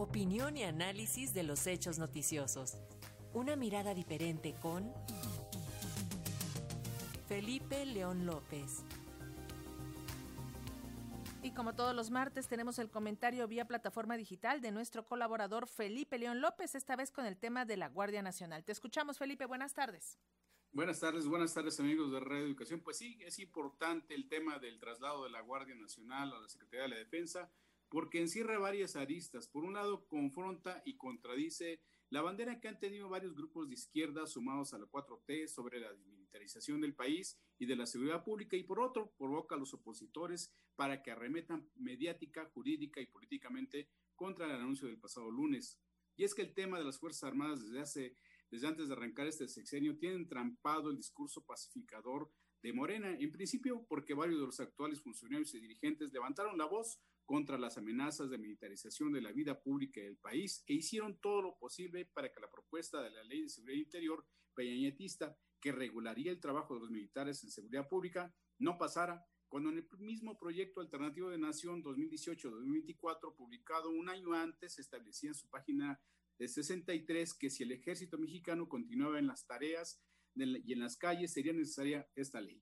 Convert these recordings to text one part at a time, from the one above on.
Opinión y análisis de los hechos noticiosos. Una mirada diferente con Felipe León López. Y como todos los martes tenemos el comentario vía plataforma digital de nuestro colaborador Felipe León López, esta vez con el tema de la Guardia Nacional. Te escuchamos, Felipe. Buenas tardes. Buenas tardes, buenas tardes amigos de Radio Educación. Pues sí, es importante el tema del traslado de la Guardia Nacional a la Secretaría de la Defensa porque encierra varias aristas. Por un lado, confronta y contradice la bandera que han tenido varios grupos de izquierda sumados a la 4T sobre la desmilitarización del país y de la seguridad pública y por otro, provoca a los opositores para que arremetan mediática, jurídica y políticamente contra el anuncio del pasado lunes. Y es que el tema de las Fuerzas Armadas desde hace desde antes de arrancar este sexenio tiene entrampado el discurso pacificador de Morena, en principio porque varios de los actuales funcionarios y dirigentes levantaron la voz contra las amenazas de militarización de la vida pública del país e hicieron todo lo posible para que la propuesta de la Ley de Seguridad Interior peñañetista que regularía el trabajo de los militares en seguridad pública no pasara, cuando en el mismo proyecto alternativo de Nación 2018-2024, publicado un año antes, establecía en su página de 63 que si el ejército mexicano continuaba en las tareas y en las calles sería necesaria esta ley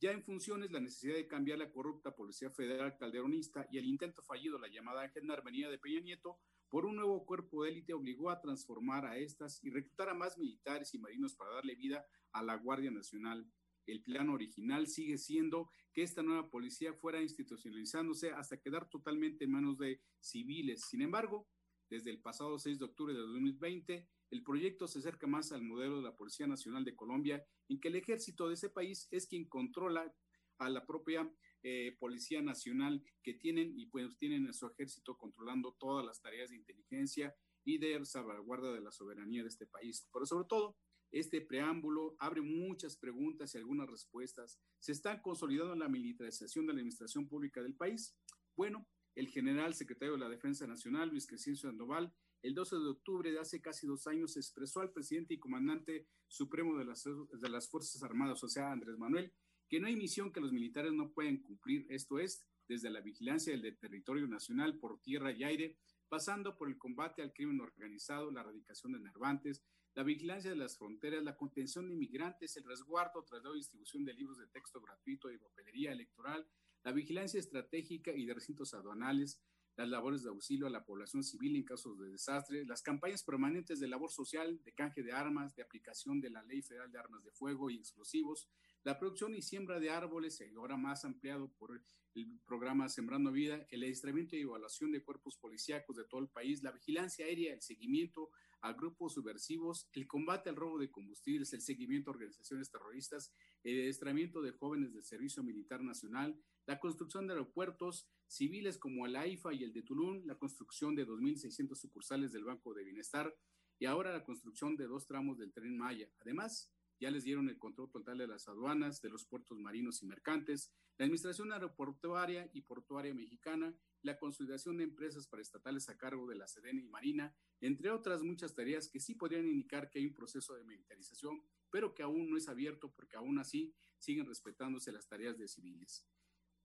ya en funciones la necesidad de cambiar la corrupta Policía Federal calderonista y el intento fallido, la llamada gendarmería de Peña Nieto, por un nuevo cuerpo de élite obligó a transformar a estas y reclutar a más militares y marinos para darle vida a la Guardia Nacional. El plan original sigue siendo que esta nueva policía fuera institucionalizándose hasta quedar totalmente en manos de civiles. Sin embargo, desde el pasado 6 de octubre de 2020, el proyecto se acerca más al modelo de la Policía Nacional de Colombia, en que el ejército de ese país es quien controla a la propia eh, Policía Nacional que tienen y pues tienen en su ejército controlando todas las tareas de inteligencia y de salvaguarda de la soberanía de este país. Pero sobre todo, este preámbulo abre muchas preguntas y algunas respuestas. ¿Se está consolidando la militarización de la administración pública del país? Bueno, el general secretario de la Defensa Nacional, Luis Crescencio Sandoval, el 12 de octubre de hace casi dos años expresó al presidente y comandante supremo de las, de las Fuerzas Armadas, o sea, Andrés Manuel, que no hay misión que los militares no pueden cumplir, esto es, desde la vigilancia del territorio nacional por tierra y aire, pasando por el combate al crimen organizado, la erradicación de nervantes, la vigilancia de las fronteras, la contención de inmigrantes, el resguardo, traslado y distribución de libros de texto gratuito y papelería electoral, la vigilancia estratégica y de recintos aduanales, las labores de auxilio a la población civil en casos de desastre, las campañas permanentes de labor social, de canje de armas, de aplicación de la Ley Federal de Armas de Fuego y Explosivos, la producción y siembra de árboles, ahora más ampliado por el programa Sembrando Vida, el adiestramiento y evaluación de cuerpos policíacos de todo el país, la vigilancia aérea, el seguimiento a grupos subversivos, el combate al robo de combustibles, el seguimiento a organizaciones terroristas, el adiestramiento de jóvenes del Servicio Militar Nacional, la construcción de aeropuertos civiles como el AIFA y el de Tulum, la construcción de 2.600 sucursales del Banco de Bienestar y ahora la construcción de dos tramos del tren Maya. Además, ya les dieron el control total de las aduanas, de los puertos marinos y mercantes, la administración aeroportuaria y portuaria mexicana, la consolidación de empresas paraestatales a cargo de la Sedena y Marina, entre otras muchas tareas que sí podrían indicar que hay un proceso de militarización, pero que aún no es abierto porque aún así siguen respetándose las tareas de civiles.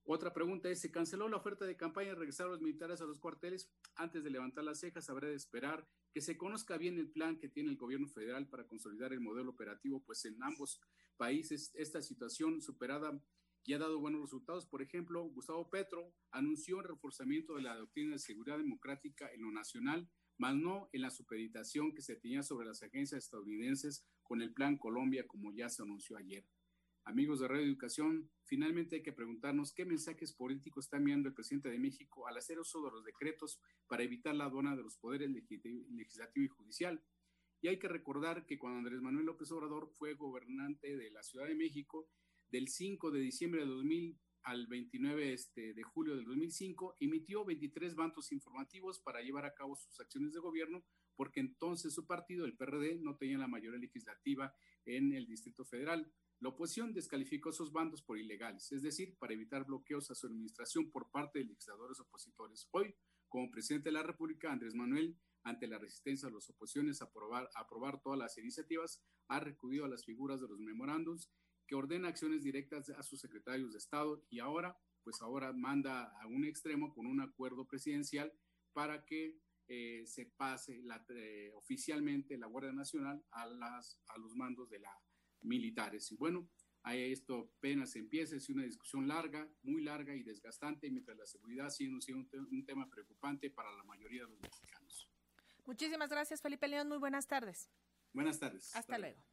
Otra pregunta es, ¿se canceló la oferta de campaña de regresar a los militares a los cuarteles? Antes de levantar las cejas, habrá de esperar que se conozca bien el plan que tiene el gobierno federal para consolidar el modelo operativo, pues en ambos países esta situación superada ya ha dado buenos resultados. Por ejemplo, Gustavo Petro anunció el reforzamiento de la doctrina de seguridad democrática en lo nacional, más no en la supeditación que se tenía sobre las agencias estadounidenses con el Plan Colombia, como ya se anunció ayer. Amigos de Radio Educación, finalmente hay que preguntarnos qué mensajes políticos está enviando el presidente de México al hacer uso de los decretos para evitar la aduana de los poderes legislativo y judicial. Y hay que recordar que cuando Andrés Manuel López Obrador fue gobernante de la Ciudad de México, del 5 de diciembre de 2000 al 29 este, de julio del 2005, emitió 23 bandos informativos para llevar a cabo sus acciones de gobierno, porque entonces su partido, el PRD, no tenía la mayoría legislativa en el Distrito Federal. La oposición descalificó esos bandos por ilegales, es decir, para evitar bloqueos a su administración por parte de legisladores opositores. Hoy, como presidente de la República, Andrés Manuel, ante la resistencia de las oposiciones a aprobar, a todas las iniciativas, ha recurrido a las figuras de los memorándums que ordena acciones directas a sus secretarios de Estado y ahora, pues ahora manda a un extremo con un acuerdo presidencial para que eh, se pase eh, oficialmente la Guardia Nacional a, las, a los mandos de la militares. Y bueno, ahí esto apenas empieza, es una discusión larga, muy larga y desgastante, mientras la seguridad sigue siendo un, un tema preocupante para la mayoría de los mexicanos. Muchísimas gracias, Felipe León. Muy buenas tardes. Buenas tardes. Hasta, luego.